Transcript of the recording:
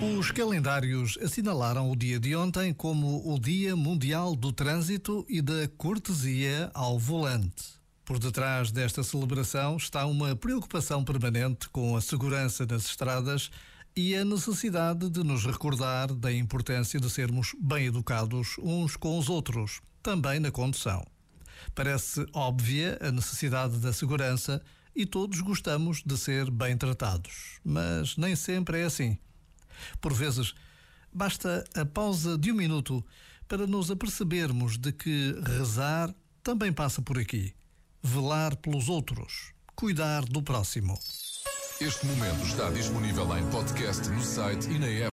Os calendários assinalaram o dia de ontem como o Dia Mundial do Trânsito e da Cortesia ao Volante. Por detrás desta celebração está uma preocupação permanente com a segurança das estradas e a necessidade de nos recordar da importância de sermos bem educados uns com os outros, também na condução. Parece óbvia a necessidade da segurança e todos gostamos de ser bem tratados, mas nem sempre é assim. Por vezes, basta a pausa de um minuto para nos apercebermos de que rezar também passa por aqui. Velar pelos outros, cuidar do próximo. Este momento está disponível em podcast no site e na app.